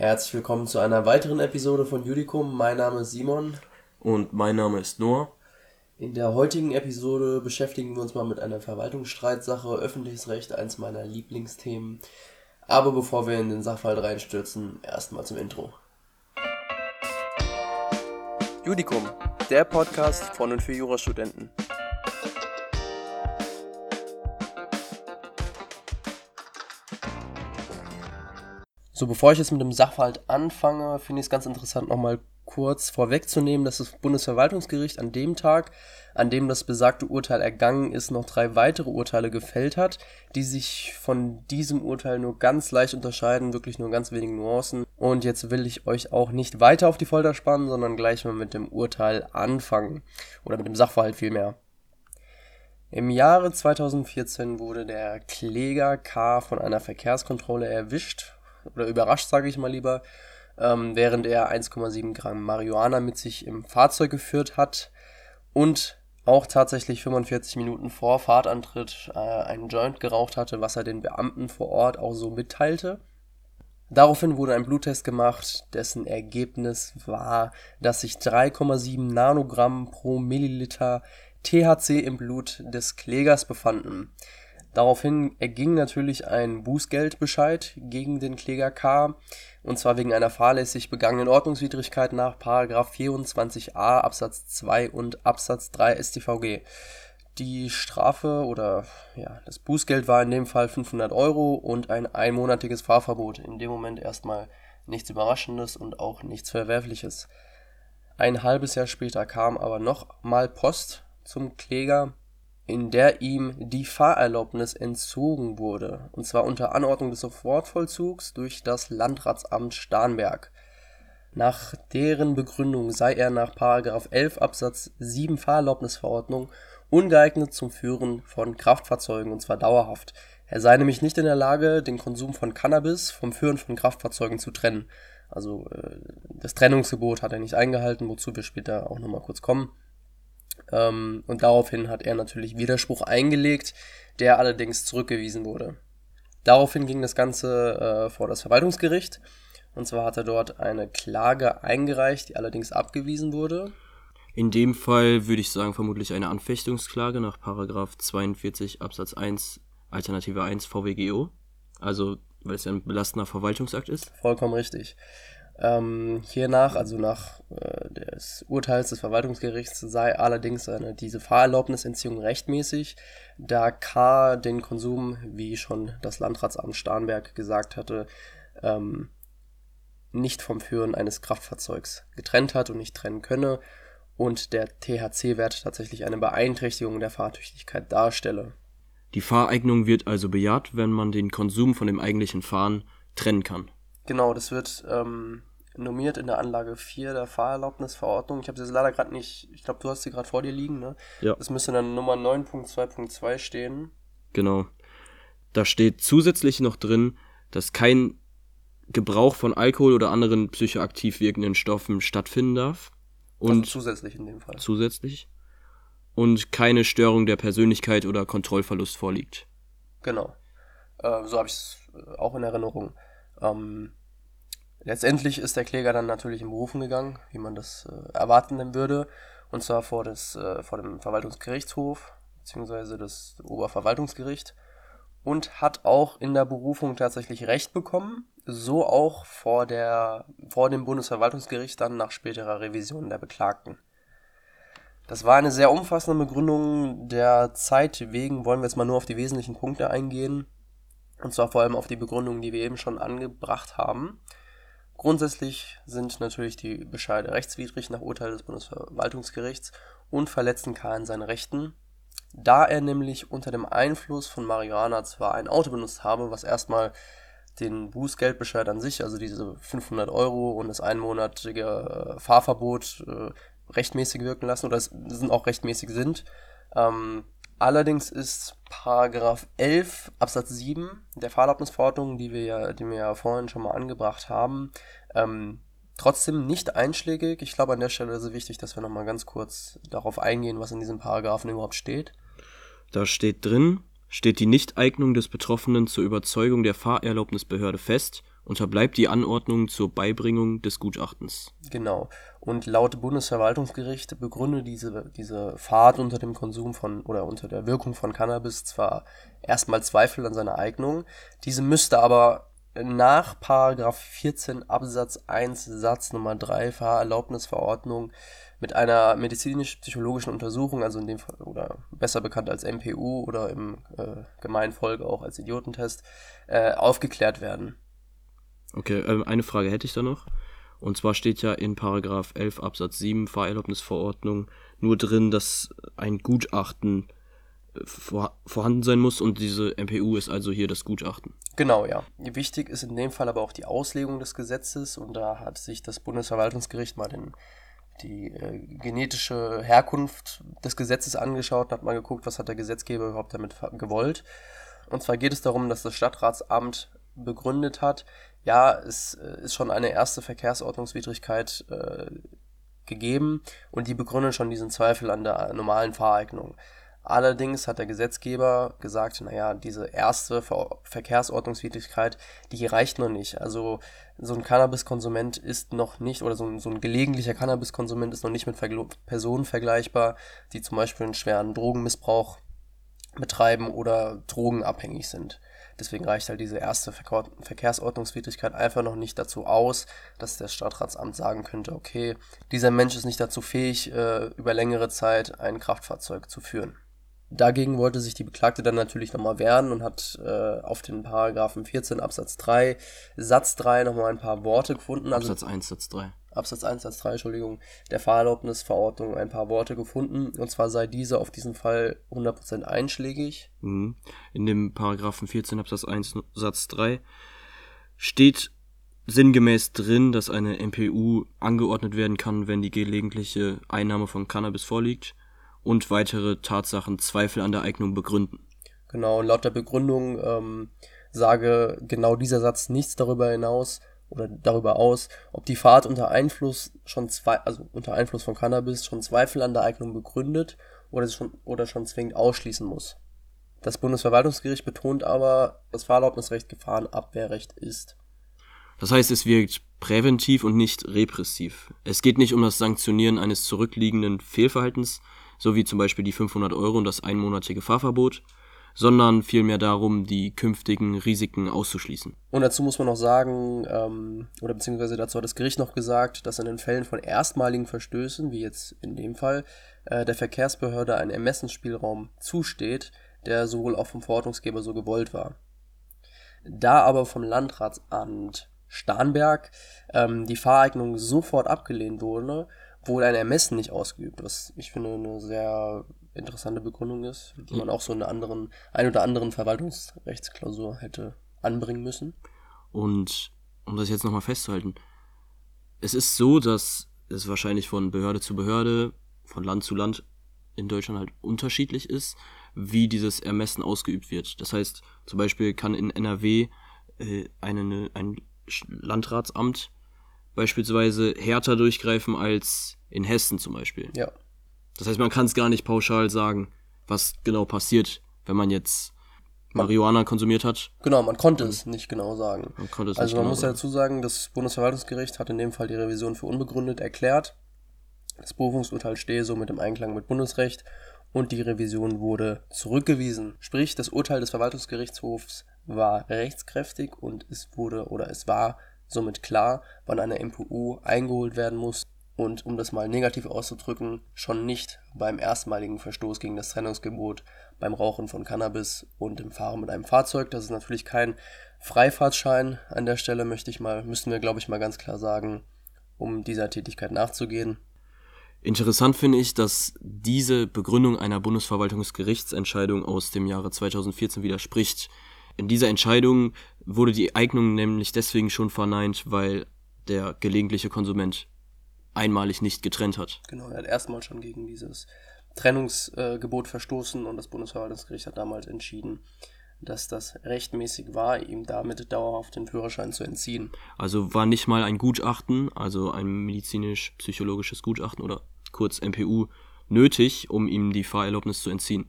Herzlich willkommen zu einer weiteren Episode von Judicum. Mein Name ist Simon. Und mein Name ist Noah. In der heutigen Episode beschäftigen wir uns mal mit einer Verwaltungsstreitsache, öffentliches Recht, eins meiner Lieblingsthemen. Aber bevor wir in den Sachverhalt reinstürzen, erstmal zum Intro. Judicum, der Podcast von und für Jurastudenten. So, bevor ich jetzt mit dem Sachverhalt anfange, finde ich es ganz interessant, nochmal kurz vorwegzunehmen, dass das Bundesverwaltungsgericht an dem Tag, an dem das besagte Urteil ergangen ist, noch drei weitere Urteile gefällt hat, die sich von diesem Urteil nur ganz leicht unterscheiden, wirklich nur ganz wenige Nuancen. Und jetzt will ich euch auch nicht weiter auf die Folter spannen, sondern gleich mal mit dem Urteil anfangen. Oder mit dem Sachverhalt vielmehr. Im Jahre 2014 wurde der Kläger K von einer Verkehrskontrolle erwischt oder überrascht, sage ich mal lieber, ähm, während er 1,7 Gramm Marihuana mit sich im Fahrzeug geführt hat und auch tatsächlich 45 Minuten vor Fahrtantritt äh, einen Joint geraucht hatte, was er den Beamten vor Ort auch so mitteilte. Daraufhin wurde ein Bluttest gemacht, dessen Ergebnis war, dass sich 3,7 Nanogramm pro Milliliter THC im Blut des Klägers befanden. Daraufhin erging natürlich ein Bußgeldbescheid gegen den Kläger K. Und zwar wegen einer fahrlässig begangenen Ordnungswidrigkeit nach 24a Absatz 2 und Absatz 3 StVG. Die Strafe oder ja, das Bußgeld war in dem Fall 500 Euro und ein einmonatiges Fahrverbot. In dem Moment erstmal nichts Überraschendes und auch nichts Verwerfliches. Ein halbes Jahr später kam aber noch mal Post zum Kläger in der ihm die Fahrerlaubnis entzogen wurde, und zwar unter Anordnung des Sofortvollzugs durch das Landratsamt Starnberg. Nach deren Begründung sei er nach 11 Absatz 7 Fahrerlaubnisverordnung ungeeignet zum Führen von Kraftfahrzeugen, und zwar dauerhaft. Er sei nämlich nicht in der Lage, den Konsum von Cannabis vom Führen von Kraftfahrzeugen zu trennen. Also äh, das Trennungsgebot hat er nicht eingehalten, wozu wir später auch nochmal kurz kommen. Ähm, und daraufhin hat er natürlich Widerspruch eingelegt, der allerdings zurückgewiesen wurde. Daraufhin ging das Ganze äh, vor das Verwaltungsgericht. Und zwar hat er dort eine Klage eingereicht, die allerdings abgewiesen wurde. In dem Fall würde ich sagen, vermutlich eine Anfechtungsklage nach Paragraph 42 Absatz 1 Alternative 1 VWGO. Also, weil es ja ein belastender Verwaltungsakt ist. Vollkommen richtig. Ähm, hiernach, also nach äh, des Urteils des Verwaltungsgerichts, sei allerdings eine, diese Fahrerlaubnisentziehung rechtmäßig, da K. den Konsum, wie schon das Landratsamt Starnberg gesagt hatte, ähm, nicht vom Führen eines Kraftfahrzeugs getrennt hat und nicht trennen könne und der THC-Wert tatsächlich eine Beeinträchtigung der Fahrtüchtigkeit darstelle. Die Fahreignung wird also bejaht, wenn man den Konsum von dem eigentlichen Fahren trennen kann. Genau, das wird ähm, normiert in der Anlage 4 der Fahrerlaubnisverordnung. Ich habe sie jetzt leider gerade nicht, ich glaube, du hast sie gerade vor dir liegen, ne? Ja. Das müsste dann Nummer 9.2.2 stehen. Genau. Da steht zusätzlich noch drin, dass kein Gebrauch von Alkohol oder anderen psychoaktiv wirkenden Stoffen stattfinden darf. Und also zusätzlich in dem Fall. Zusätzlich. Und keine Störung der Persönlichkeit oder Kontrollverlust vorliegt. Genau. Äh, so habe ich es äh, auch in Erinnerung. Ähm, Letztendlich ist der Kläger dann natürlich in Berufen gegangen, wie man das äh, erwarten würde, und zwar vor, das, äh, vor dem Verwaltungsgerichtshof beziehungsweise das Oberverwaltungsgericht und hat auch in der Berufung tatsächlich Recht bekommen, so auch vor, der, vor dem Bundesverwaltungsgericht dann nach späterer Revision der Beklagten. Das war eine sehr umfassende Begründung. Der Zeit wegen wollen wir jetzt mal nur auf die wesentlichen Punkte eingehen. Und zwar vor allem auf die Begründungen, die wir eben schon angebracht haben. Grundsätzlich sind natürlich die Bescheide rechtswidrig nach Urteil des Bundesverwaltungsgerichts und verletzen K. seine Rechten, da er nämlich unter dem Einfluss von Marihuana zwar ein Auto benutzt habe, was erstmal den Bußgeldbescheid an sich, also diese 500 Euro und das einmonatige äh, Fahrverbot äh, rechtmäßig wirken lassen oder es sind auch rechtmäßig sind. Ähm, Allerdings ist Paragraph 11 Absatz 7 der Fahrerlaubnisverordnung, die wir ja, die wir ja vorhin schon mal angebracht haben, ähm, trotzdem nicht einschlägig. Ich glaube, an der Stelle ist es wichtig, dass wir nochmal ganz kurz darauf eingehen, was in diesem Paragraphen überhaupt steht. Da steht drin, steht die Nichteignung des Betroffenen zur Überzeugung der Fahrerlaubnisbehörde fest unterbleibt die Anordnung zur Beibringung des Gutachtens. Genau. Und laut Bundesverwaltungsgericht begründet diese, diese Fahrt unter dem Konsum von oder unter der Wirkung von Cannabis zwar erstmal Zweifel an seiner Eignung, diese müsste aber nach Paragraph 14 Absatz 1 Satz Nummer 3 Fahrerlaubnisverordnung mit einer medizinisch-psychologischen Untersuchung, also in dem Fall, oder besser bekannt als MPU oder im äh, Gemeinfolge auch als Idiotentest, äh, aufgeklärt werden. Okay, äh, eine Frage hätte ich da noch. Und zwar steht ja in Paragraph 11 Absatz 7 Fahrerlaubnisverordnung nur drin, dass ein Gutachten äh, vor, vorhanden sein muss und diese MPU ist also hier das Gutachten. Genau, ja. Wichtig ist in dem Fall aber auch die Auslegung des Gesetzes und da hat sich das Bundesverwaltungsgericht mal den, die äh, genetische Herkunft des Gesetzes angeschaut und hat mal geguckt, was hat der Gesetzgeber überhaupt damit gewollt. Und zwar geht es darum, dass das Stadtratsamt begründet hat, ja, es äh, ist schon eine erste Verkehrsordnungswidrigkeit äh, gegeben und die begründen schon diesen Zweifel an der normalen Fahreignung. Allerdings hat der Gesetzgeber gesagt, naja, diese erste Ver Verkehrsordnungswidrigkeit, die reicht noch nicht. Also so ein Cannabiskonsument ist noch nicht, oder so ein, so ein gelegentlicher Cannabiskonsument ist noch nicht mit Vergl Personen vergleichbar, die zum Beispiel einen schweren Drogenmissbrauch betreiben oder drogenabhängig sind. Deswegen reicht halt diese erste Verkehr Verkehrsordnungswidrigkeit einfach noch nicht dazu aus, dass das Stadtratsamt sagen könnte, okay, dieser Mensch ist nicht dazu fähig, äh, über längere Zeit ein Kraftfahrzeug zu führen. Dagegen wollte sich die Beklagte dann natürlich nochmal wehren und hat äh, auf den Paragraphen 14 Absatz 3 Satz 3 nochmal ein paar Worte gefunden. Also Absatz 1 Satz 3. Absatz 1 Satz 3, Entschuldigung, der Fahrerlaubnisverordnung ein paar Worte gefunden. Und zwar sei diese auf diesen Fall 100% einschlägig. Mhm. In dem Paragraphen 14 Absatz 1 Satz 3 steht sinngemäß drin, dass eine MPU angeordnet werden kann, wenn die gelegentliche Einnahme von Cannabis vorliegt und weitere Tatsachen Zweifel an der Eignung begründen. Genau, laut der Begründung ähm, sage genau dieser Satz nichts darüber hinaus oder darüber aus, ob die Fahrt unter Einfluss schon zwei, also unter Einfluss von Cannabis schon Zweifel an der Eignung begründet oder schon oder schon zwingend ausschließen muss. Das Bundesverwaltungsgericht betont aber, dass Fahrerlaubnisrecht Gefahrenabwehrrecht ist. Das heißt, es wirkt präventiv und nicht repressiv. Es geht nicht um das Sanktionieren eines zurückliegenden Fehlverhaltens, so wie zum Beispiel die 500 Euro und das einmonatige Fahrverbot, sondern vielmehr darum, die künftigen Risiken auszuschließen. Und dazu muss man noch sagen, ähm, oder beziehungsweise dazu hat das Gericht noch gesagt, dass in den Fällen von erstmaligen Verstößen, wie jetzt in dem Fall, äh, der Verkehrsbehörde ein Ermessensspielraum zusteht, der sowohl auch vom Verordnungsgeber so gewollt war. Da aber vom Landratsamt Starnberg ähm, die Fahreignung sofort abgelehnt wurde, wurde ein Ermessen nicht ausgeübt, was ich finde eine sehr interessante Begründung ist, die man auch so in einer anderen, ein oder anderen Verwaltungsrechtsklausur hätte anbringen müssen. Und um das jetzt nochmal festzuhalten, es ist so, dass es wahrscheinlich von Behörde zu Behörde, von Land zu Land in Deutschland halt unterschiedlich ist, wie dieses Ermessen ausgeübt wird. Das heißt, zum Beispiel kann in NRW äh, eine, ein Landratsamt beispielsweise härter durchgreifen als in Hessen zum Beispiel. Ja. Das heißt, man kann es gar nicht pauschal sagen, was genau passiert, wenn man jetzt Marihuana konsumiert hat. Genau, man konnte es nicht genau sagen. Man konnte es also nicht man genau muss ja dazu sagen, das Bundesverwaltungsgericht hat in dem Fall die Revision für unbegründet erklärt. Das Berufungsurteil stehe somit im Einklang mit Bundesrecht und die Revision wurde zurückgewiesen. Sprich, das Urteil des Verwaltungsgerichtshofs war rechtskräftig und es wurde oder es war somit klar, wann eine MPU eingeholt werden muss und um das mal negativ auszudrücken, schon nicht beim erstmaligen Verstoß gegen das Trennungsgebot, beim Rauchen von Cannabis und im Fahren mit einem Fahrzeug. Das ist natürlich kein Freifahrtschein an der Stelle, möchte ich mal, müssen wir glaube ich mal ganz klar sagen, um dieser Tätigkeit nachzugehen. Interessant finde ich, dass diese Begründung einer Bundesverwaltungsgerichtsentscheidung aus dem Jahre 2014 widerspricht. In dieser Entscheidung wurde die Eignung nämlich deswegen schon verneint, weil der gelegentliche Konsument einmalig nicht getrennt hat. Genau, er hat erstmal schon gegen dieses Trennungsgebot verstoßen und das Bundesverwaltungsgericht hat damals entschieden, dass das rechtmäßig war, ihm damit dauerhaft den Führerschein zu entziehen. Also war nicht mal ein Gutachten, also ein medizinisch-psychologisches Gutachten oder kurz MPU, nötig, um ihm die Fahrerlaubnis zu entziehen.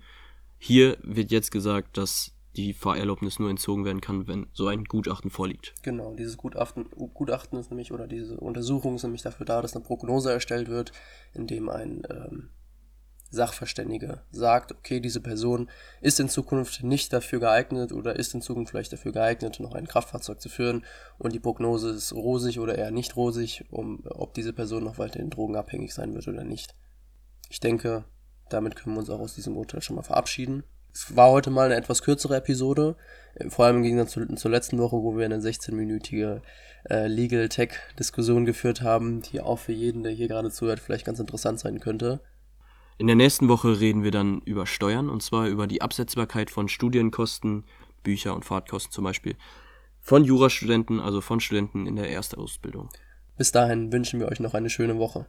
Hier wird jetzt gesagt, dass die Fahrerlaubnis nur entzogen werden kann, wenn so ein Gutachten vorliegt. Genau, dieses Gutachten, Gutachten ist nämlich, oder diese Untersuchung ist nämlich dafür da, dass eine Prognose erstellt wird, in dem ein ähm, Sachverständige sagt, okay, diese Person ist in Zukunft nicht dafür geeignet oder ist in Zukunft vielleicht dafür geeignet, noch ein Kraftfahrzeug zu führen und die Prognose ist rosig oder eher nicht rosig, um, ob diese Person noch weiterhin drogenabhängig sein wird oder nicht. Ich denke, damit können wir uns auch aus diesem Urteil schon mal verabschieden. Es war heute mal eine etwas kürzere Episode, äh, vor allem im Gegensatz zu, zur letzten Woche, wo wir eine 16-minütige äh, Legal Tech-Diskussion geführt haben, die auch für jeden, der hier gerade zuhört, vielleicht ganz interessant sein könnte. In der nächsten Woche reden wir dann über Steuern und zwar über die Absetzbarkeit von Studienkosten, Bücher und Fahrtkosten zum Beispiel von Jurastudenten, also von Studenten in der Erstausbildung. Bis dahin wünschen wir euch noch eine schöne Woche.